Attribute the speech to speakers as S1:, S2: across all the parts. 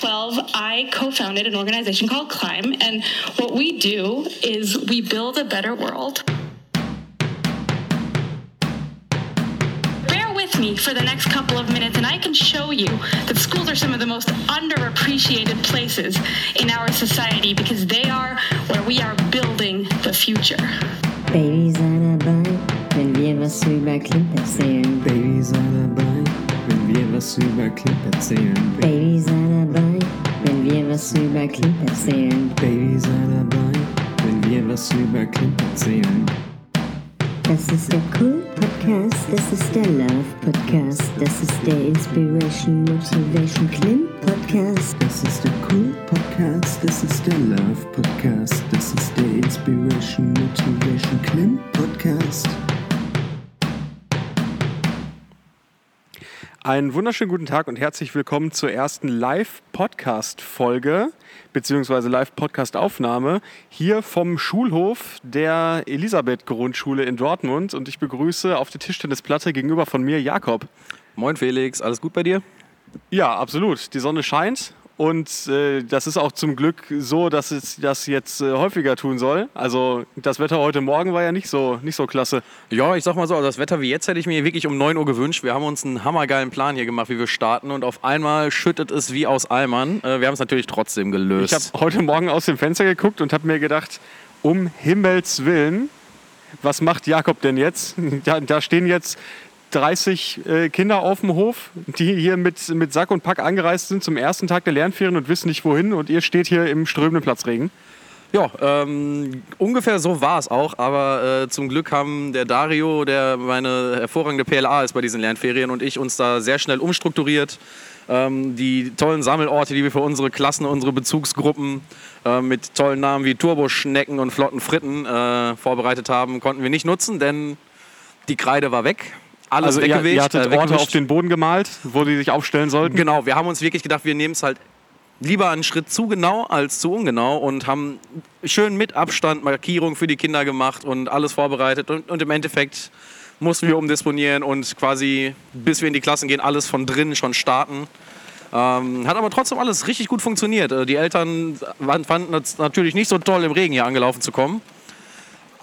S1: 2012, I co founded an organization called Climb. And what we do is we build a better world. Bear with me for the next couple of minutes, and I can show you that schools are some of the most underappreciated places in our society because they are where we are building the future.
S2: Baby, sei dabei, wenn wir was über Klimp erzählen.
S3: Baby, sei dabei, wenn wir was über Klimp erzählen.
S2: Baby, sei dabei, wenn wir was über Klimp erzählen.
S3: Baby, sei dabei, wenn wir was über Klimp erzählen.
S2: Das ist der Cool Podcast, das ist der Love Podcast, das ist der Inspiration Motivation Klimp Podcast.
S3: Das ist der Cool Podcast, das ist der Love Podcast, das ist der Inspiration Motivation Klim Podcast.
S4: Einen wunderschönen guten Tag und herzlich willkommen zur ersten Live-Podcast-Folge beziehungsweise Live-Podcast-Aufnahme hier vom Schulhof der Elisabeth-Grundschule in Dortmund und ich begrüße auf der Tischtennisplatte gegenüber von mir Jakob.
S5: Moin Felix, alles gut bei dir?
S4: Ja, absolut. Die Sonne scheint und äh, das ist auch zum Glück so, dass es das jetzt äh, häufiger tun soll. Also das Wetter heute Morgen war ja nicht so, nicht so klasse.
S5: Ja, ich sag mal so, also das Wetter wie jetzt hätte ich mir wirklich um 9 Uhr gewünscht. Wir haben uns einen hammergeilen Plan hier gemacht, wie wir starten und auf einmal schüttet es wie aus Eimern. Äh, wir haben es natürlich trotzdem gelöst.
S4: Ich habe heute Morgen aus dem Fenster geguckt und habe mir gedacht, um Himmels Willen, was macht Jakob denn jetzt? Da, da stehen jetzt 30 äh, Kinder auf dem Hof, die hier mit, mit Sack und Pack angereist sind zum ersten Tag der Lernferien und wissen nicht wohin und ihr steht hier im strömenden Platzregen.
S5: Ja, ähm, ungefähr so war es auch, aber äh, zum Glück haben der Dario, der meine hervorragende PLA ist bei diesen Lernferien und ich uns da sehr schnell umstrukturiert. Ähm, die tollen Sammelorte, die wir für unsere Klassen, unsere Bezugsgruppen äh, mit tollen Namen wie Turboschnecken und flotten Fritten äh, vorbereitet haben, konnten wir nicht nutzen, denn die Kreide war weg. Alles
S4: Also ihr,
S5: weggewischt.
S4: ihr hattet
S5: äh,
S4: Orte auf den Boden gemalt, wo die sich aufstellen sollten.
S5: Genau, wir haben uns wirklich gedacht, wir nehmen es halt lieber einen Schritt zu genau als zu ungenau und haben schön mit Abstand Markierungen für die Kinder gemacht und alles vorbereitet und, und im Endeffekt mussten wir umdisponieren und quasi bis wir in die Klassen gehen alles von drinnen schon starten. Ähm, hat aber trotzdem alles richtig gut funktioniert. Äh, Die Eltern fanden es natürlich nicht so toll, im Regen hier angelaufen zu kommen.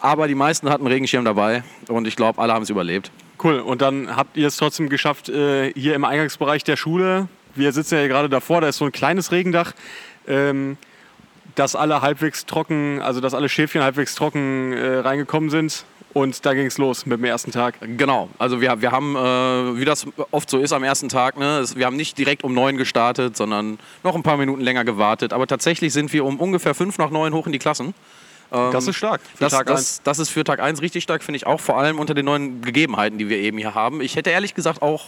S5: Aber die meisten hatten Regenschirm dabei und ich glaube, alle haben es überlebt.
S4: Cool. Und dann habt ihr es trotzdem geschafft, äh, hier im Eingangsbereich der Schule, wir sitzen ja hier gerade davor, da ist so ein kleines Regendach, ähm, dass alle halbwegs trocken, also dass alle Schäfchen halbwegs trocken äh, reingekommen sind. Und da ging es los mit dem ersten Tag.
S5: Genau, also wir, wir haben, äh, wie das oft so ist am ersten Tag, ne, wir haben nicht direkt um neun gestartet, sondern noch ein paar Minuten länger gewartet. Aber tatsächlich sind wir um ungefähr fünf nach neun hoch in die Klassen.
S4: Das ist stark für
S5: Das,
S4: Tag
S5: das,
S4: eins.
S5: das ist für Tag 1 richtig stark, finde ich auch, vor allem unter den neuen Gegebenheiten, die wir eben hier haben. Ich hätte ehrlich gesagt auch,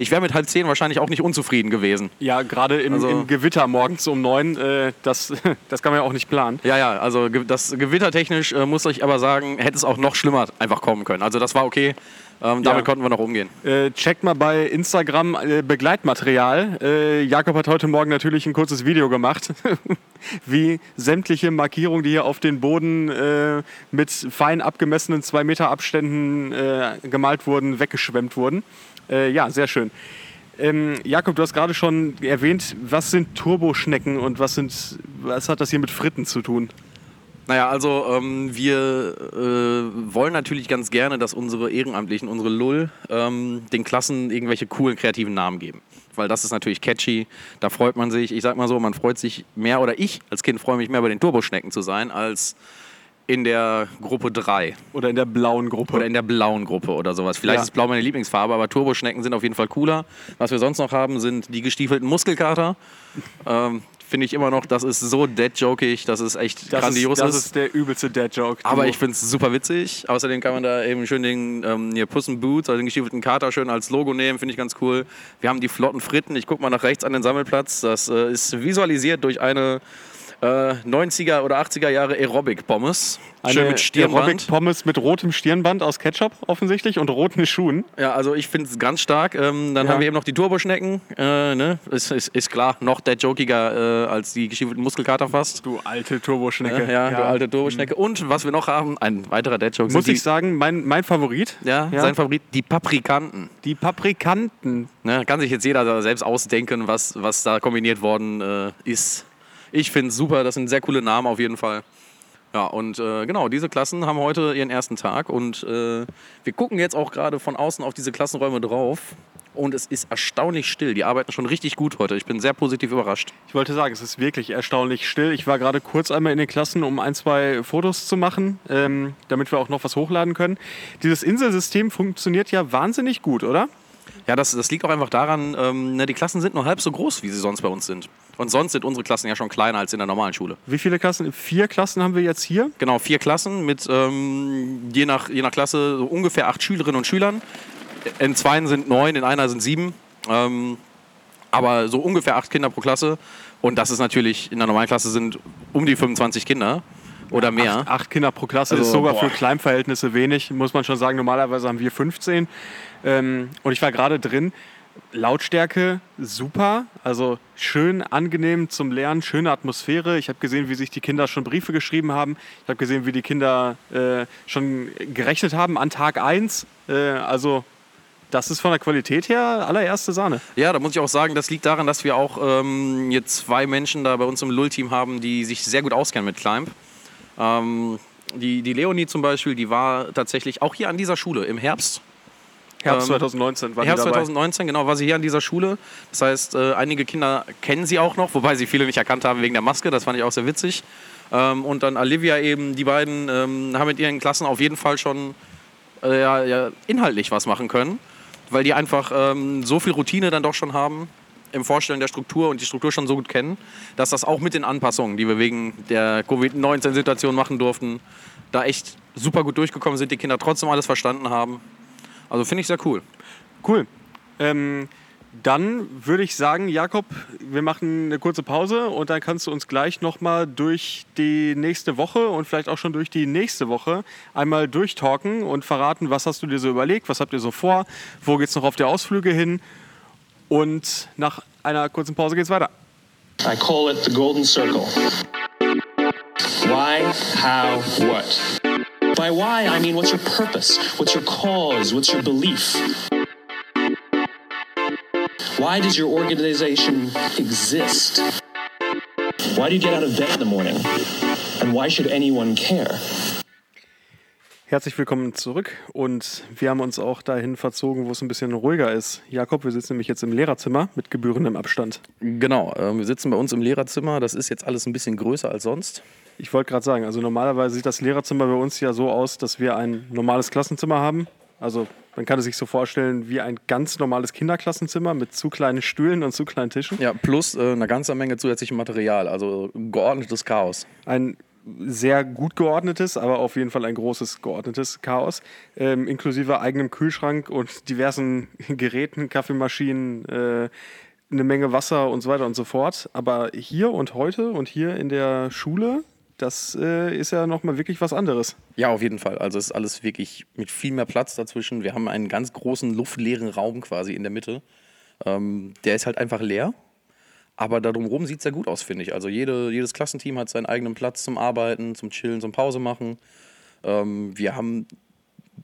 S5: ich wäre mit halb zehn wahrscheinlich auch nicht unzufrieden gewesen.
S4: Ja, gerade im,
S5: Also-
S4: im Gewitter morgens um neun, äh, das, das kann man ja auch nicht planen.
S5: Ja, ja, also das gewittertechnisch äh, muss ich aber sagen, hätte es auch noch schlimmer einfach kommen können. Also das war okay, ähm, damit
S4: Ja.
S5: konnten wir noch umgehen.
S4: Äh, checkt mal bei Instagram äh, Begleitmaterial. Äh, Jakob hat heute Morgen natürlich ein kurzes Video gemacht, wie sämtliche Markierungen, die hier auf den Boden äh, mit fein abgemessenen 2 Meter Abständen äh, gemalt wurden, weggeschwemmt wurden. Äh, ja, sehr schön. Ähm, Jakob, du hast gerade schon erwähnt, was sind Turboschnecken und was, sind, was hat das hier mit Fritten zu tun?
S5: Naja, also ähm, wir äh, wollen natürlich ganz gerne, dass unsere Ehrenamtlichen, unsere LUL, ähm, den Klassen irgendwelche coolen, kreativen Namen geben. Weil das ist natürlich catchy, da freut man sich. Ich sag mal so, man freut sich mehr, oder ich als Kind freue mich mehr bei den Turboschnecken zu sein, als in der Gruppe 3
S4: Oder in der blauen Gruppe?
S5: oder in der blauen Gruppe oder sowas. Vielleicht
S4: Ja.
S5: ist blau meine Lieblingsfarbe, aber Turboschnecken sind auf jeden Fall cooler. Was wir sonst noch haben, sind die gestiefelten Muskelkater. ähm, Finde ich immer noch, das ist so dead-jokig, das ist echt
S4: das
S5: grandios.
S4: ist, das ist der übelste Dad-Joke.
S5: Aber ich finde es super witzig. Außerdem kann man da eben schön den ähm, hier Puss Boots, also den gestiefelten Kater, schön als Logo nehmen. Finde ich ganz cool. Wir haben die flotten Fritten. Ich gucke mal nach rechts an den Sammelplatz. Das äh, ist visualisiert durch eine Äh, 90er oder 80er Jahre Aerobic-Pommes. Schön mit Stirnband.
S4: Aerobic-Pommes mit rotem Stirnband aus Ketchup offensichtlich und roten Schuhen.
S5: Ja, also ich finde es ganz stark. Ähm, dann
S4: Ja.
S5: haben wir eben noch die Turboschnecken. Äh, ne? ist, ist, ist klar, noch der jokiger äh, als die geschiefelten Muskelkater fast.
S4: Du alte Turboschnecke.
S5: Äh, ja, du alte Turboschnecke. Und was wir noch haben, ein weiterer Dead-Joke.
S4: Muss
S5: sind
S4: ich sagen, mein, mein Favorit.
S5: ja,
S4: Ja.
S5: sein Favorit, die Paprikanten.
S4: Die Paprikanten.
S5: Ne? Kann sich jetzt jeder selbst ausdenken, was, was da kombiniert worden äh, ist. Ich finde es super, das sind sehr coole Namen auf jeden Fall. Ja, und äh, genau, diese Klassen haben heute ihren ersten Tag und äh, wir gucken jetzt auch gerade von außen auf diese Klassenräume drauf und es ist erstaunlich still. Die arbeiten schon richtig gut heute. Ich bin sehr positiv überrascht.
S4: Ich wollte sagen, es ist wirklich erstaunlich still. Ich war gerade kurz einmal in den Klassen, um ein, zwei Fotos zu machen, ähm, damit wir auch noch was hochladen können. Dieses Inselsystem funktioniert ja wahnsinnig gut, oder?
S5: Ja, das, das liegt auch einfach daran, ähm, ne, die Klassen sind nur halb so groß, wie sie sonst bei uns sind. Und sonst sind unsere Klassen ja schon kleiner als in der normalen Schule.
S4: Wie viele Klassen? Vier Klassen haben wir jetzt hier.
S5: Genau, vier Klassen mit ähm, je, nach, je nach Klasse so ungefähr acht Schülerinnen und Schülern. In zwei sind neun, in einer sind sieben. Ähm, aber so ungefähr acht Kinder pro Klasse. Und das ist natürlich, in der normalen Klasse sind um die 25 Kinder oder mehr.
S4: Acht, acht Kinder pro Klasse
S5: Also,
S4: ist sogar
S5: boah.
S4: für Kleinverhältnisse wenig, muss man schon sagen. Normalerweise haben wir 15. Ähm, und ich war gerade drin. Lautstärke super, also schön angenehm zum Lernen, schöne Atmosphäre. Ich habe gesehen, wie sich die Kinder schon Briefe geschrieben haben. Ich habe gesehen, wie die Kinder äh, schon gerechnet haben an Tag 1. Äh, also das ist von der Qualität her allererste Sahne.
S5: Ja, da muss ich auch sagen, das liegt daran, dass wir auch ähm, jetzt zwei Menschen da bei uns im Lull-Team haben, die sich sehr gut auskennen mit Climb. Ähm, die, die Leonie zum Beispiel, die war tatsächlich auch hier an dieser Schule im Herbst.
S4: Herbst
S5: Ähm,
S4: 2019 war
S5: Herbst
S4: die dabei.
S5: 2019, genau, war sie hier an dieser Schule. Das heißt, äh, einige Kinder kennen sie auch noch, wobei sie viele nicht erkannt haben wegen der Maske. Das fand ich auch sehr witzig. Ähm, und dann Olivia eben, die beiden ähm, haben mit ihren Klassen auf jeden Fall schon äh, ja, inhaltlich was machen können, weil die einfach ähm, so viel Routine dann doch schon haben im Vorstellen der Struktur und die Struktur schon so gut kennen, dass das auch mit den Anpassungen, die wir wegen der Covid-19-Situation machen durften, da echt super gut durchgekommen sind, die Kinder trotzdem alles verstanden haben. Also finde ich sehr cool.
S4: Cool. Ähm, dann würde ich sagen, Jakob, wir machen eine kurze Pause und dann kannst du uns gleich nochmal durch die nächste Woche und vielleicht auch schon durch die nächste Woche einmal durchtalken und verraten, was hast du dir so überlegt, was habt ihr so vor, wo geht's noch auf die Ausflüge hin und nach einer kurzen Pause geht's weiter.
S6: I call it the golden circle. Why, how, what? By why, I mean what's your purpose? What's your cause? What's your belief? Why does your organization exist? Why do you get out of bed in the morning? And why should anyone care?
S4: Herzlich willkommen zurück und wir haben uns auch dahin verzogen, wo es ein bisschen ruhiger ist. Jakob, wir sitzen nämlich jetzt im Lehrerzimmer mit gebührendem Abstand.
S5: Genau, äh, wir sitzen bei uns im Lehrerzimmer. Das ist jetzt alles ein bisschen größer als sonst.
S4: Ich wollte gerade sagen, also normalerweise sieht das Lehrerzimmer bei uns ja so aus, dass wir ein normales Klassenzimmer haben. Also man kann es sich so vorstellen wie ein ganz normales Kinderklassenzimmer mit zu kleinen Stühlen und zu kleinen Tischen.
S5: Ja, plus äh, eine ganze Menge zusätzlichem Material, also geordnetes Chaos.
S4: Ein sehr gut geordnetes, aber auf jeden Fall ein großes geordnetes Chaos, ähm, inklusive eigenem Kühlschrank und diversen Geräten, Kaffeemaschinen, äh, eine Menge Wasser und so weiter und so fort. Aber hier und heute und hier in der Schule, das äh, ist ja nochmal wirklich was anderes.
S5: Ja, auf jeden Fall. Also es ist alles wirklich mit viel mehr Platz dazwischen. Wir haben einen ganz großen luftleeren Raum quasi in der Mitte. Ähm, der ist halt einfach leer. Aber da drumherum sieht es sehr gut aus, finde ich. Also jede, jedes Klassenteam hat seinen eigenen Platz zum Arbeiten, zum Chillen, zum Pause machen. Ähm, wir haben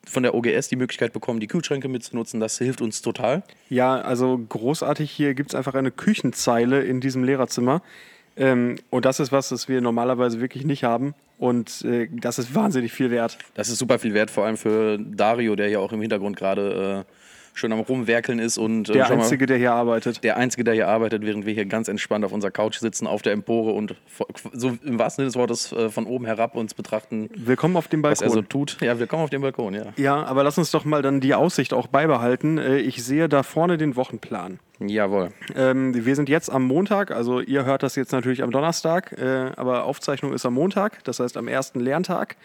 S5: von der OGS die Möglichkeit bekommen, die Kühlschränke mitzunutzen. Das hilft uns total.
S4: Ja, also großartig. Hier gibt es einfach eine Küchenzeile in diesem Lehrerzimmer. Ähm, und das ist was, das wir normalerweise wirklich nicht haben. Und äh, das ist wahnsinnig viel wert.
S5: Das ist super viel wert, vor allem für Dario, der ja auch im Hintergrund gerade äh, schön am Rumwerkeln ist und äh,
S4: Der
S5: schon mal-
S4: Einzige, der hier arbeitet.
S5: der Einzige, der hier arbeitet, während wir hier ganz entspannt auf unserer Couch sitzen, auf der Empore und so im wahrsten Sinne des Wortes äh, von oben herab uns betrachten,
S4: Willkommen auf dem
S5: was er so
S4: Balkon.
S5: tut. Ja, wir kommen auf den Balkon, ja.
S4: Ja, aber lass uns doch mal dann die Aussicht auch beibehalten. Äh, Ich sehe da vorne den Wochenplan.
S5: Jawohl.
S4: Ähm, wir sind jetzt am Montag, also ihr hört das jetzt natürlich am Donnerstag, äh, aber Aufzeichnung ist am Montag, das heißt am ersten Lerntag.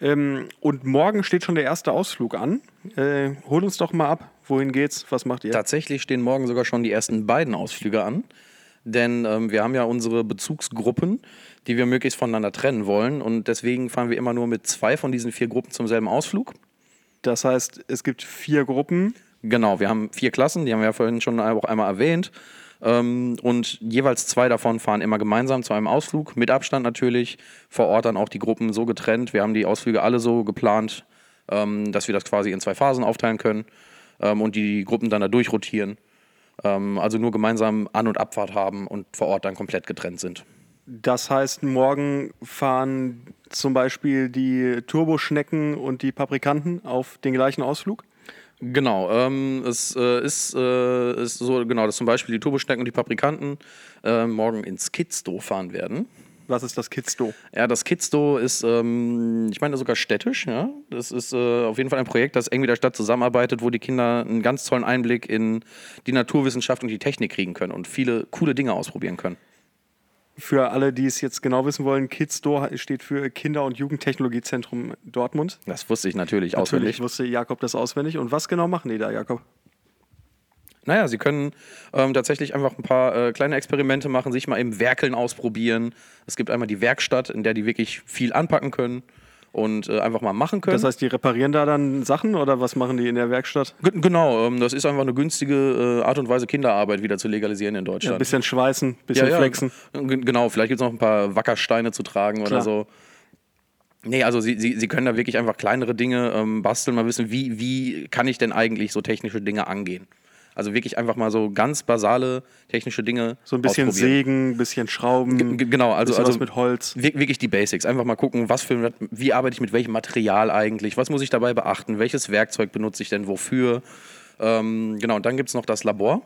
S4: Ähm, und morgen steht schon der erste Ausflug an. Äh, hol uns doch mal ab. Wohin geht's? Was macht ihr?
S5: Tatsächlich stehen morgen sogar schon die ersten beiden Ausflüge an. Denn ähm, wir haben ja unsere Bezugsgruppen, die wir möglichst voneinander trennen wollen. Und deswegen fahren wir immer nur mit zwei von diesen vier Gruppen zum selben Ausflug.
S4: Das heißt, es gibt vier Gruppen.
S5: Genau, wir haben vier Klassen, die haben wir ja vorhin schon auch einmal erwähnt. Ähm, und jeweils zwei davon fahren immer gemeinsam zu einem Ausflug, mit Abstand natürlich. Vor Ort dann auch die Gruppen so getrennt. Wir haben die Ausflüge alle so geplant, ähm, dass wir das quasi in zwei Phasen aufteilen können ähm, und die Gruppen dann da durchrotieren. Ähm, also nur gemeinsam An- und Abfahrt haben und vor Ort dann komplett getrennt sind.
S4: Das heißt, morgen fahren zum Beispiel die Turboschnecken und die Paprikanten auf den gleichen Ausflug.
S5: Genau, ähm, es äh, ist, äh, ist so, genau, dass zum Beispiel die Turboschnecken und die Paprikanten äh, morgen ins Kidsdo fahren werden.
S4: Was ist das Kidsdo?
S5: Ja, das Kidsdo ist, ähm, ich meine sogar städtisch, ja. Das ist äh, auf jeden Fall ein Projekt, das eng mit der Stadt zusammenarbeitet, wo die Kinder einen ganz tollen Einblick in die Naturwissenschaft und die Technik kriegen können und viele coole Dinge ausprobieren können.
S4: Für alle, die es jetzt genau wissen wollen, Kidsdo steht für Kinder- und Jugendtechnologiezentrum Dortmund.
S5: Das wusste ich natürlich,
S4: Natürlich
S5: auswendig.
S4: wusste Jakob das auswendig. Und was genau machen die da, Jakob?
S5: Naja, sie können ähm, tatsächlich einfach ein paar äh, kleine Experimente machen, sich mal im Werkeln ausprobieren. Es gibt einmal die Werkstatt, in der die wirklich viel anpacken können und äh, einfach mal machen können.
S4: Das heißt, die reparieren da dann Sachen oder was machen die in der Werkstatt?
S5: G genau, ähm, das ist einfach eine günstige äh, Art und Weise, Kinderarbeit wieder zu legalisieren in
S4: Ja,
S5: Deutschland.
S4: ein bisschen schweißen, ein bisschen flexen.
S5: G genau, vielleicht gibt es noch ein paar Wackersteine zu tragen
S4: Klar.
S5: oder so. Nee, also sie, sie, sie können da wirklich einfach kleinere Dinge ähm, basteln, mal wissen, wie, wie kann ich denn eigentlich so technische Dinge angehen. Also wirklich einfach mal so ganz basale technische Dinge
S4: So ein bisschen sägen, ein bisschen schrauben.
S5: G genau, also, also
S4: was mit Holz.
S5: wir- wirklich die Basics. Einfach mal gucken, was für, wie arbeite ich mit welchem Material eigentlich, was muss ich dabei beachten, welches Werkzeug benutze ich denn wofür. Ähm, genau, und dann gibt es noch das Labor.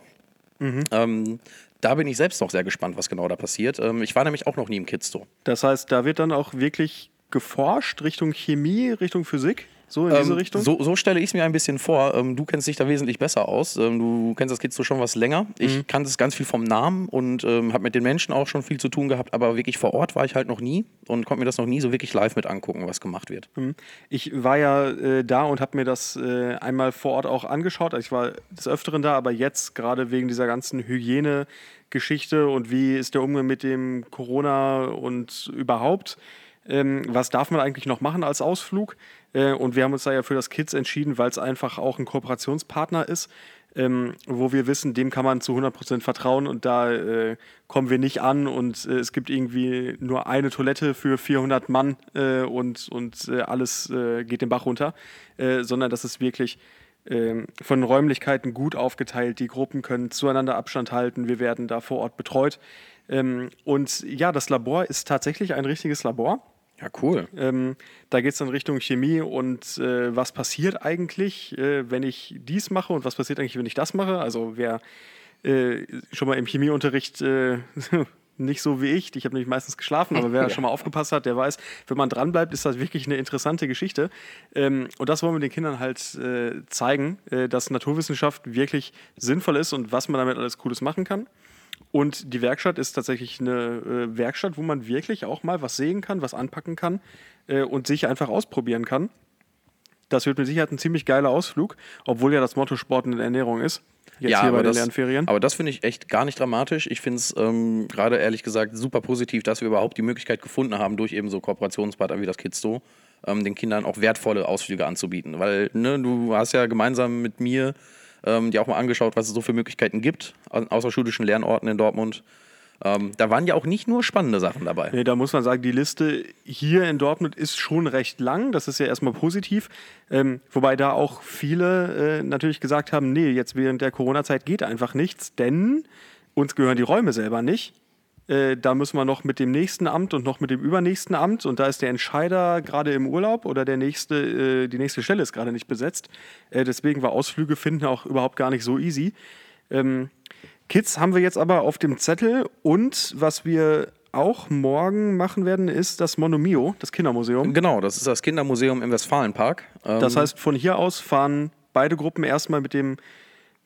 S4: Mhm.
S5: Ähm, da bin ich selbst noch sehr gespannt, was genau da passiert. Ähm, ich war nämlich auch noch nie im Kids-Store.
S4: Das heißt, da wird dann auch wirklich geforscht Richtung Chemie, Richtung Physik, so in diese
S5: Ähm,
S4: Richtung.
S5: So, so stelle ich es mir ein bisschen vor. Ähm, du kennst dich da wesentlich besser aus. Ähm, du kennst das Kids schon was länger. Ich
S4: Mhm.
S5: kannte es ganz viel vom Namen und ähm, habe mit den Menschen auch schon viel zu tun gehabt, aber wirklich vor Ort war ich halt noch nie und konnte mir das noch nie so wirklich live mit angucken, was gemacht wird.
S4: Ich war ja äh, da und habe mir das äh, einmal vor Ort auch angeschaut. Also ich war des Öfteren da, aber jetzt gerade wegen dieser ganzen Hygiene-Geschichte und wie ist der Umgang mit dem Corona und überhaupt, ähm, was darf man eigentlich noch machen als Ausflug? Äh, und wir haben uns da ja für das Kids entschieden, weil es einfach auch ein Kooperationspartner ist. Ähm, wo wir wissen, dem kann man zu 100% vertrauen und da äh, kommen wir nicht an und äh, es gibt irgendwie nur eine Toilette für 400 Mann äh, und, und äh, alles äh, geht den Bach runter, sondern das ist wirklich ähm, von Räumlichkeiten gut aufgeteilt. Die Gruppen können zueinander Abstand halten, wir werden da vor Ort betreut. Ähm, und ja, das Labor ist tatsächlich ein richtiges Labor.
S5: Ja, cool.
S4: Ähm, da geht es dann Richtung Chemie und äh, was passiert eigentlich, äh, wenn ich dies mache und was passiert eigentlich, wenn ich das mache. Also wer äh, schon mal im Chemieunterricht äh, nicht so wie ich, ich habe nämlich meistens geschlafen, aber wer schon mal aufgepasst hat, der weiß, wenn man dranbleibt, ist das wirklich eine interessante Geschichte. Ähm, und das wollen wir den Kindern halt äh, zeigen, äh, dass Naturwissenschaft wirklich sinnvoll ist und was man damit alles Cooles machen kann. Und die Werkstatt ist tatsächlich eine äh, Werkstatt, wo man wirklich auch mal was sehen kann, was anpacken kann äh, und sich einfach ausprobieren kann. Das wird mit Sicherheit ein ziemlich geiler Ausflug, obwohl ja das Motto Sport und Ernährung ist. Jetzt hier bei den
S5: das,
S4: Lernferien.
S5: aber das finde ich echt gar nicht dramatisch. Ich finde es ähm, gerade ehrlich gesagt super positiv, dass wir überhaupt die Möglichkeit gefunden haben, durch eben so Kooperationspartner wie das Kids-Do, ähm, den Kindern auch wertvolle Ausflüge anzubieten. Weil ne, du hast ja gemeinsam mit mir ähm, dir auch mal angeschaut, was es so für Möglichkeiten gibt an außerschulischen Lernorten in Dortmund. Ähm, da waren ja auch nicht nur spannende Sachen dabei.
S4: Nee, da muss man sagen, die Liste hier in Dortmund ist schon recht lang. Das ist ja erstmal positiv. Ähm, wobei da auch viele äh, natürlich gesagt haben, nee, jetzt während der Corona-Zeit geht einfach nichts, denn uns gehören die Räume selber nicht. Äh, da müssen wir noch mit dem nächsten Amt und noch mit dem übernächsten Amt und da ist der Entscheider gerade im Urlaub oder der nächste, äh, die nächste Stelle ist gerade nicht besetzt. Äh, deswegen war Ausflüge finden auch überhaupt gar nicht so easy. Ähm, Kids haben wir jetzt aber auf dem Zettel und was wir auch morgen machen werden, ist das Monomio, das Kindermuseum.
S5: Genau, das ist das Kindermuseum im Westfalenpark. Ähm,
S4: Das heißt, von hier aus fahren beide Gruppen erstmal mit, dem,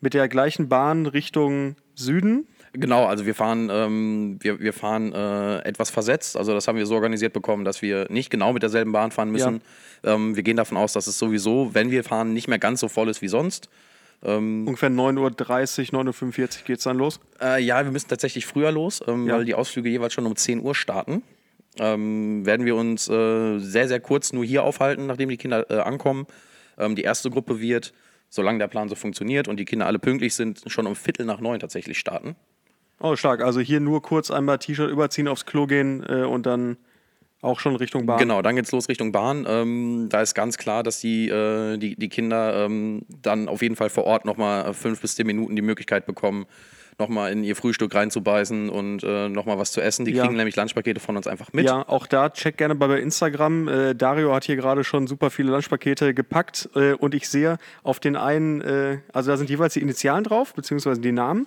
S4: mit der gleichen Bahn Richtung Süden.
S5: Genau, also wir fahren, ähm, wir, wir fahren äh, etwas versetzt. Also das haben wir so organisiert bekommen, dass wir nicht genau mit derselben Bahn fahren müssen. Ähm, wir gehen davon aus, dass es sowieso, wenn wir fahren, nicht mehr ganz so voll ist wie sonst.
S4: Ungefähr 9.30 Uhr, 9.45 Uhr geht es dann los.
S5: Äh, ja, wir müssen tatsächlich früher los, ähm,
S4: Ja.
S5: weil die Ausflüge jeweils schon um 10 Uhr starten. Ähm, werden wir uns äh, sehr, sehr kurz nur hier aufhalten, nachdem die Kinder äh, ankommen. Ähm, die erste Gruppe wird, solange der Plan so funktioniert und die Kinder alle pünktlich sind, schon um Viertel nach neun tatsächlich starten.
S4: Oh, stark. Also hier nur kurz einmal T-Shirt überziehen, aufs Klo gehen äh, und dann auch schon Richtung Bahn.
S5: Genau, dann geht's los Richtung Bahn. Ähm, da ist ganz klar, dass die, äh, die, die Kinder ähm, dann auf jeden Fall vor Ort nochmal fünf bis zehn Minuten die Möglichkeit bekommen, nochmal in ihr Frühstück reinzubeißen und äh, nochmal was zu essen. Die
S4: Ja.
S5: kriegen nämlich Lunchpakete von uns einfach mit.
S4: Ja, auch da check gerne bei bei Instagram. Äh, Dario hat hier gerade schon super viele Lunchpakete gepackt äh, und ich sehe auf den einen, äh, also da sind jeweils die Initialen drauf, beziehungsweise die Namen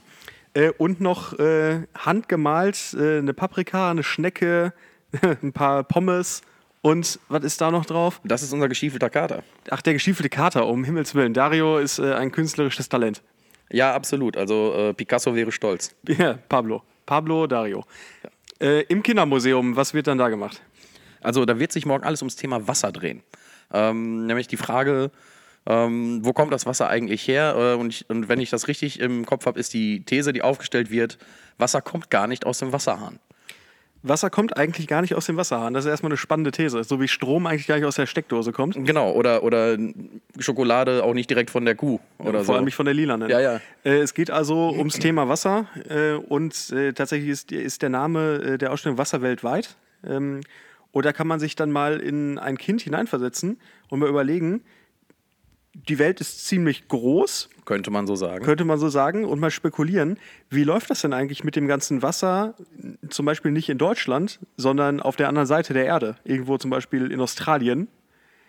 S4: äh, und noch äh, handgemalt äh, eine Paprika, eine Schnecke, ein paar Pommes und was ist da noch drauf?
S5: Das ist unser geschiefelter Kater.
S4: Ach, der geschiefelte Kater, um Himmels Willen. Dario ist äh, ein künstlerisches Talent.
S5: Ja, absolut. Also äh, Picasso wäre stolz.
S4: Ja, Pablo. Pablo Dario. Äh, Im Kindermuseum, was wird dann da gemacht?
S5: Also da wird sich morgen alles ums Thema Wasser drehen. Ähm, nämlich die Frage, ähm, wo kommt das Wasser eigentlich her? Äh, und, ich, und wenn ich das richtig im Kopf habe, ist die These, die aufgestellt wird, Wasser kommt gar nicht aus dem Wasserhahn.
S4: Wasser kommt eigentlich gar nicht aus dem Wasserhahn. Das ist erstmal eine spannende These. So wie Strom eigentlich gar nicht aus der Steckdose kommt.
S5: Genau, oder, oder Schokolade auch nicht direkt von der Kuh oder
S4: Vor
S5: so.
S4: allem nicht von der Lilanen.
S5: Ja, ja.
S4: Äh, es geht also ums Thema Wasser äh, und äh, tatsächlich ist, ist der Name äh, der Ausstellung Wasser weltweit. Ähm, und da kann man sich dann mal in ein Kind hineinversetzen und mal überlegen, die Welt ist ziemlich groß,
S5: Könnte man so sagen.
S4: könnte man so sagen, und mal spekulieren, wie läuft das denn eigentlich mit dem ganzen Wasser, zum Beispiel nicht in Deutschland, sondern auf der anderen Seite der Erde, irgendwo zum Beispiel in Australien.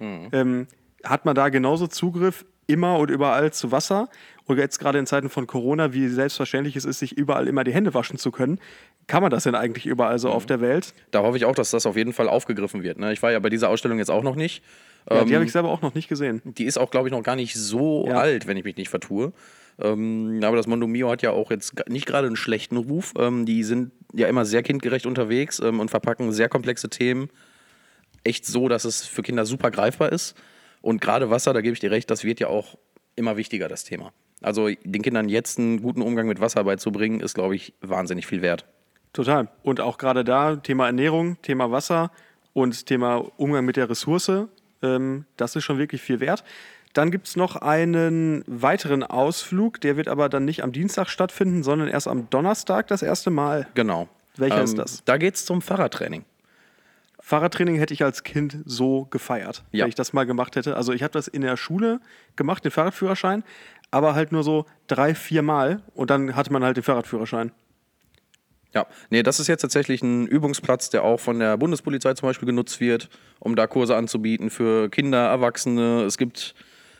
S4: Ähm, hat man da genauso Zugriff immer und überall zu Wasser? Und jetzt gerade in Zeiten von Corona, wie selbstverständlich es ist, sich überall immer die Hände waschen zu können, kann man das denn eigentlich überall so auf der Welt?
S5: Da hoffe ich auch, dass das auf jeden Fall aufgegriffen wird. Ne? Ich war ja bei dieser Ausstellung jetzt auch noch nicht.
S4: Ja, die
S5: Ähm,
S4: habe ich selber auch noch nicht gesehen.
S5: Die ist auch, glaube ich, noch gar nicht so
S4: Ja.
S5: alt, wenn ich mich nicht vertue. Ähm, aber das Mondo Mio hat ja auch jetzt nicht gerade einen schlechten Ruf. Ähm, die sind ja immer sehr kindgerecht unterwegs ähm, und verpacken sehr komplexe Themen echt so, dass es für Kinder super greifbar ist. Und gerade Wasser, da gebe ich dir recht, das wird ja auch immer wichtiger, das Thema. Also den Kindern jetzt einen guten Umgang mit Wasser beizubringen, ist, glaube ich, wahnsinnig viel wert.
S4: Total. Und auch gerade da, Thema Ernährung, Thema Wasser und Thema Umgang mit der Ressource, ähm, das ist schon wirklich viel wert. Dann gibt es noch einen weiteren Ausflug, der wird aber dann nicht am Dienstag stattfinden, sondern erst am Donnerstag das erste Mal.
S5: Genau.
S4: Welcher ist das?
S5: Da geht es zum Fahrradtraining.
S4: Fahrradtraining hätte ich als Kind so gefeiert,
S5: Ja.
S4: wenn ich das mal gemacht hätte. Also ich habe das in der Schule gemacht, den Fahrradführerschein, aber halt nur so drei, vier Mal und dann hatte man halt den Fahrradführerschein.
S5: Ja, nee, das ist jetzt tatsächlich ein Übungsplatz, der auch von der Bundespolizei zum Beispiel genutzt wird, um da Kurse anzubieten für Kinder, Erwachsene. Es gibt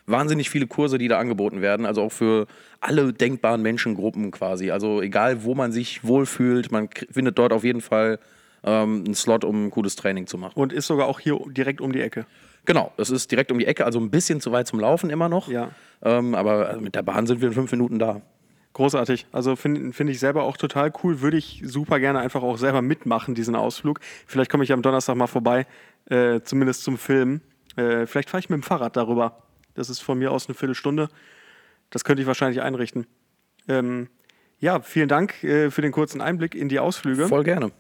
S5: wahnsinnig viele Kurse, die da angeboten werden, also auch für alle denkbaren Menschengruppen quasi. Also egal, wo man sich wohlfühlt, man findet dort auf jeden Fall ähm, einen Slot, um ein cooles Training zu machen.
S4: Und ist sogar auch hier direkt um die Ecke.
S5: Genau, es ist direkt um die Ecke, also ein bisschen zu weit zum Laufen immer noch.
S4: Ja.
S5: Ähm, aber also mit der Bahn sind wir in fünf Minuten da.
S4: Großartig. Also finde find ich selber auch total cool. Würde ich super gerne einfach auch selber mitmachen, diesen Ausflug. Vielleicht komme ich am Donnerstag mal vorbei, äh, zumindest zum Film. Äh, vielleicht fahre ich mit dem Fahrrad darüber. Das ist von mir aus eine Viertelstunde. Das könnte ich wahrscheinlich einrichten. Ähm, ja, vielen Dank äh, für den kurzen Einblick in die Ausflüge.
S5: Voll gerne.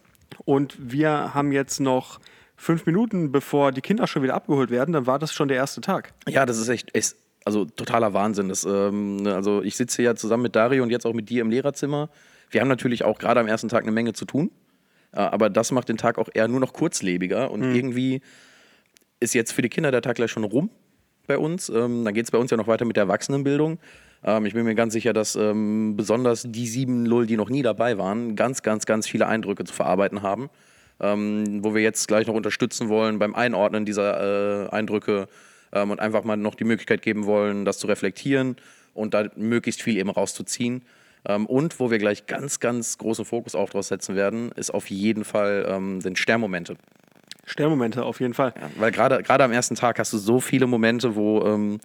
S4: Und wir haben jetzt noch fünf Minuten, bevor die Kinder schon wieder abgeholt werden. Dann war das schon der erste Tag.
S5: Ja, das ist echt, ist, also totaler Wahnsinn. Das, ähm, ne, also ich sitze ja zusammen mit Dario und jetzt auch mit dir im Lehrerzimmer. Wir haben natürlich auch gerade am ersten Tag eine Menge zu tun, äh, aber das macht den Tag auch eher nur noch kurzlebiger und irgendwie ist jetzt für die Kinder der Tag gleich schon rum bei uns. Ähm, dann geht es bei uns ja noch weiter mit der Erwachsenenbildung. Ähm, ich bin mir ganz sicher, dass ähm, besonders die sieben Lull, die noch nie dabei waren, ganz, ganz, ganz viele Eindrücke zu verarbeiten haben. Ähm, wo wir jetzt gleich noch unterstützen wollen beim Einordnen dieser äh, Eindrücke ähm, und einfach mal noch die Möglichkeit geben wollen, das zu reflektieren und da möglichst viel eben rauszuziehen. Ähm, und wo wir gleich ganz, ganz großen Fokus auch draus setzen werden, ist auf jeden Fall ähm, den Sternmomente.
S4: Sternmomente auf jeden Fall.
S5: Ja, weil gerade am ersten Tag hast du so viele Momente, wo, ähm,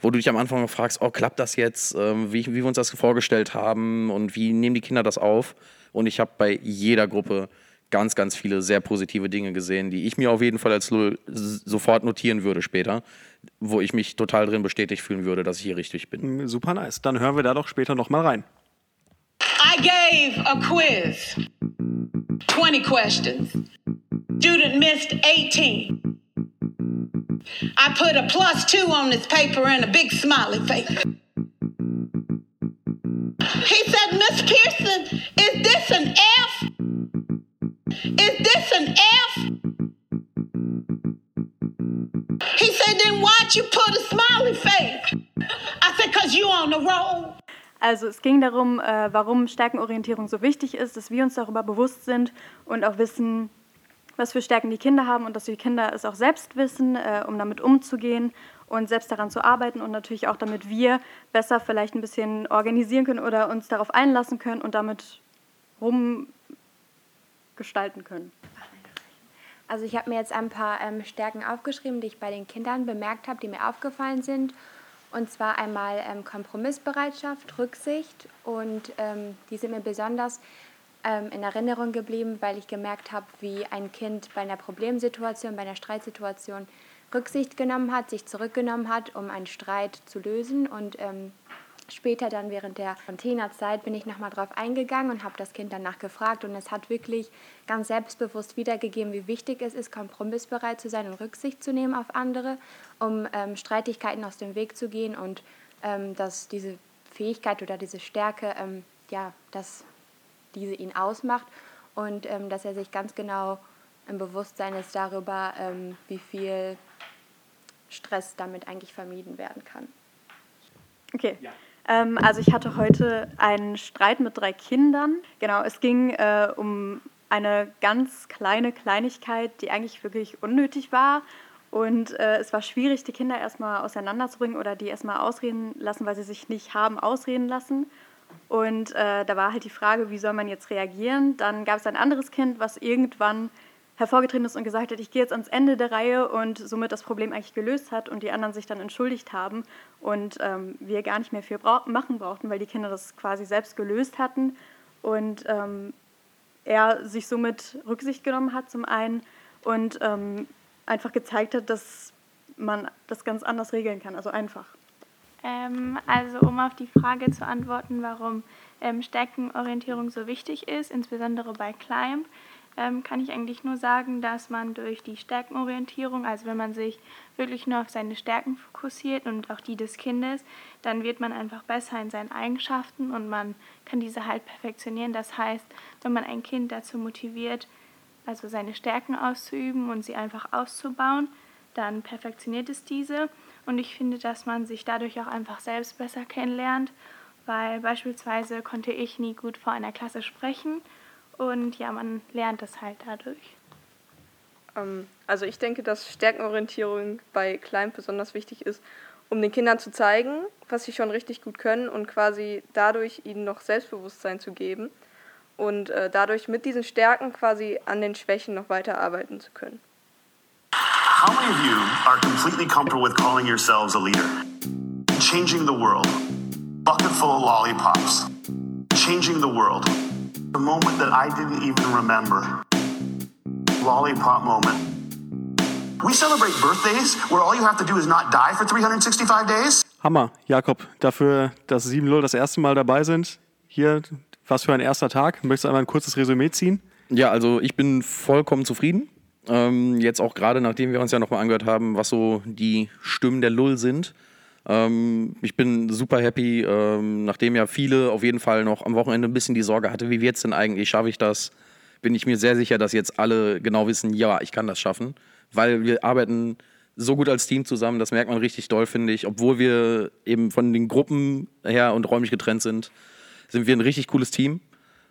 S5: wo du dich am Anfang fragst, oh, klappt das jetzt, ähm, wie, wie wir uns das vorgestellt haben und wie nehmen die Kinder das auf? Und ich habe bei jeder Gruppe ganz, ganz viele sehr positive Dinge gesehen, die ich mir auf jeden Fall als Lull sofort notieren würde später, wo ich mich total drin bestätigt fühlen würde, dass ich hier richtig bin.
S4: Super nice. Dann hören wir da doch später nochmal rein.
S7: I gave a quiz. 20 questions. Student missed 18. I put a plus two on this paper and a big smiley face. He said, Miss Pearson, is this an F? Is this an F? He said, then why'd you put a smiley face? I said, cause you on the roll.
S8: Also es ging darum, äh, warum Stärkenorientierung so wichtig ist, dass wir uns darüber bewusst sind und auch wissen, was für Stärken die Kinder haben und dass die Kinder es auch selbst wissen, äh, um damit umzugehen und selbst daran zu arbeiten und natürlich auch damit wir besser vielleicht ein bisschen organisieren können oder uns darauf einlassen können und damit rumgestalten können.
S9: Also ich habe mir jetzt ein paar ähm, Stärken aufgeschrieben, die ich bei den Kindern bemerkt habe, die mir aufgefallen sind. Und zwar einmal ähm, Kompromissbereitschaft, Rücksicht und ähm, die sind mir besonders ähm, in Erinnerung geblieben, weil ich gemerkt habe, wie ein Kind bei einer Problemsituation, bei einer Streitsituation Rücksicht genommen hat, sich zurückgenommen hat, um einen Streit zu lösen. Und ähm, später dann während der Containerzeit bin ich nochmal drauf eingegangen und habe das Kind danach gefragt. Und es hat wirklich ganz selbstbewusst wiedergegeben, wie wichtig es ist, kompromissbereit zu sein und Rücksicht zu nehmen auf andere, um ähm, Streitigkeiten aus dem Weg zu gehen und ähm, dass diese Fähigkeit oder diese Stärke, ähm, ja, dass diese ihn ausmacht und ähm, dass er sich ganz genau im Bewusstsein ist darüber, ähm, wie viel Stress damit eigentlich vermieden werden kann.
S8: Okay. Ja. Ähm, also ich hatte heute einen Streit mit drei Kindern. Genau, es ging äh, um eine ganz kleine Kleinigkeit, die eigentlich wirklich unnötig war. Und äh, es war schwierig, die Kinder erstmal auseinanderzubringen oder die erstmal ausreden lassen, weil sie sich nicht haben ausreden lassen. Und äh, da war halt die Frage, wie soll man jetzt reagieren? Dann gab es ein anderes Kind, was irgendwann hervorgetreten ist und gesagt hat, ich gehe jetzt ans Ende der Reihe und somit das Problem eigentlich gelöst hat und die anderen sich dann entschuldigt haben und ähm, wir gar nicht mehr viel brauch machen brauchten, weil die Kinder das quasi selbst gelöst hatten und ähm, er sich somit Rücksicht genommen hat zum einen und ähm, einfach gezeigt hat, dass man das ganz anders regeln kann, also einfach.
S10: Ähm, also um auf die Frage zu antworten, warum ähm, Stärkenorientierung so wichtig ist, insbesondere bei Climb, kann ich eigentlich nur sagen, dass man durch die Stärkenorientierung, also wenn man sich wirklich nur auf seine Stärken fokussiert und auch die des Kindes, dann wird man einfach besser in seinen Eigenschaften und man kann diese halt perfektionieren. Das heißt, wenn man ein Kind dazu motiviert, also seine Stärken auszuüben und sie einfach auszubauen, dann perfektioniert es diese. Und ich finde, dass man sich dadurch auch einfach selbst besser kennenlernt, weil beispielsweise konnte ich nie gut vor einer Klasse sprechen und ja, man lernt das halt dadurch.
S11: Ähm, also ich denke, dass Stärkenorientierung bei Klein besonders wichtig ist, um den Kindern zu zeigen, was sie schon richtig gut können und quasi dadurch ihnen noch Selbstbewusstsein zu geben und äh, dadurch mit diesen Stärken quasi an den Schwächen noch weiter arbeiten zu können.
S12: How many of you are completely comfortable with calling yourselves a leader? Changing the world. Bucket full of lollipops. Changing the world. The moment that I didn't even remember. Lollipop moment. We celebrate birthdays where all you have to do is not die for 365 days.
S4: Hammer, Jakob, dafür, dass 7-0 das erste Mal dabei sind. Hier, was für ein erster Tag. Möchtest du einmal ein kurzes Resümee ziehen?
S5: Ja, also ich bin vollkommen zufrieden. Ähm, jetzt auch gerade, nachdem wir uns ja nochmal angehört haben, was so die Stimmen der Lull sind. Ähm, ich bin super happy, ähm, nachdem ja viele auf jeden Fall noch am Wochenende ein bisschen die Sorge hatte, wie wird es denn eigentlich, schaffe ich das? Bin ich mir sehr sicher, dass jetzt alle genau wissen, ja, ich kann das schaffen, weil wir arbeiten so gut als Team zusammen, das merkt man richtig doll, finde ich. Obwohl wir eben von den Gruppen her und räumlich getrennt sind, sind wir ein richtig cooles Team.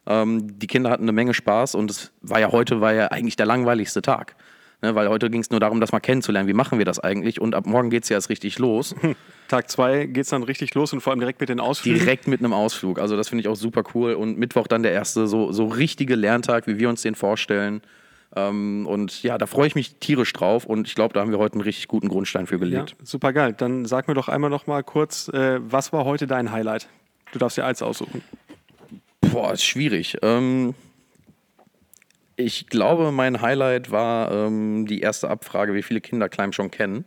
S5: Ähm, die Kinder hatten eine Menge Spaß und es war ja heute war ja eigentlich der langweiligste Tag. Ne, weil heute ging es nur darum, das mal kennenzulernen. Wie machen wir das eigentlich? Und ab morgen geht es ja erst richtig los.
S4: Tag zwei geht es dann richtig los und vor allem direkt mit den Ausflügen.
S5: Direkt mit einem Ausflug. Also das finde ich auch super cool. Und Mittwoch dann der erste so, so richtige Lerntag, wie wir uns den vorstellen. Ähm, und ja, da freue ich mich tierisch drauf und ich glaube, da haben wir heute einen richtig guten Grundstein für gelegt.
S4: Ja, super geil. Dann sag mir doch einmal noch mal kurz, äh, was war heute dein Highlight? Du darfst dir eins aussuchen.
S5: Boah, ist schwierig. Ähm, Ich glaube, mein Highlight war ähm, die erste Abfrage, wie viele Kinder Climb schon kennen.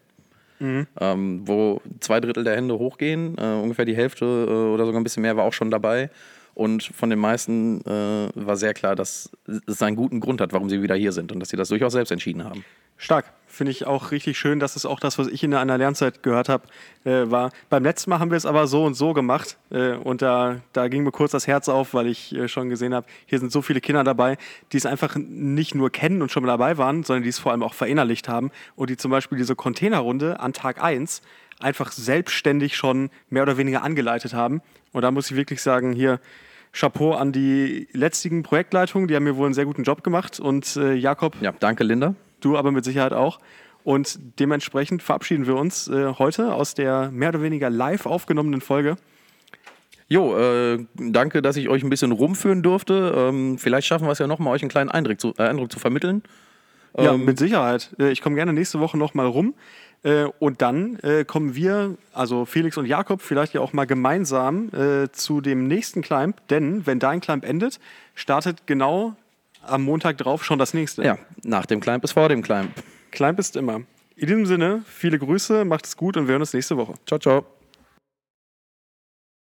S5: Mhm. Ähm, wo zwei Drittel der Hände hochgehen, äh, ungefähr die Hälfte äh, oder sogar ein bisschen mehr war auch schon dabei. Und von den meisten äh, war sehr klar, dass es einen guten Grund hat, warum sie wieder hier sind und dass sie das durchaus selbst entschieden haben.
S4: Stark. Finde ich auch richtig schön. Das ist auch das, was ich in einer Lernzeit gehört habe. Äh, war beim letzten Mal haben wir es aber so und so gemacht. Äh, und da, da ging mir kurz das Herz auf, weil ich äh, schon gesehen habe, hier sind so viele Kinder dabei, die es einfach nicht nur kennen und schon mal dabei waren, sondern die es vor allem auch verinnerlicht haben und die zum Beispiel diese Containerrunde an Tag 1 einfach selbstständig schon mehr oder weniger angeleitet haben. Und da muss ich wirklich sagen, hier Chapeau an die letztigen Projektleitungen, die haben mir wohl einen sehr guten Job gemacht. Und äh, Jakob.
S5: Ja, danke, Linda.
S4: Du aber mit Sicherheit auch. Und dementsprechend verabschieden wir uns äh, heute aus der mehr oder weniger live aufgenommenen Folge.
S5: Jo, äh, danke, dass ich euch ein bisschen rumführen durfte. Ähm, vielleicht schaffen wir es ja nochmal, euch einen kleinen Eindruck zu, äh, Eindruck zu vermitteln.
S4: Ja, ähm, mit Sicherheit. Äh, ich komme gerne nächste Woche nochmal rum. Äh, und dann äh, kommen wir, also Felix und Jakob, vielleicht ja auch mal gemeinsam zu dem nächsten Climb. Denn wenn dein Climb endet, startet genau am Montag drauf schon das nächste.
S5: Ja, nach dem Climb ist vor dem Climb.
S4: Climb ist immer. In diesem Sinne, viele Grüße, macht es gut und wir hören uns nächste Woche.
S5: Ciao, ciao.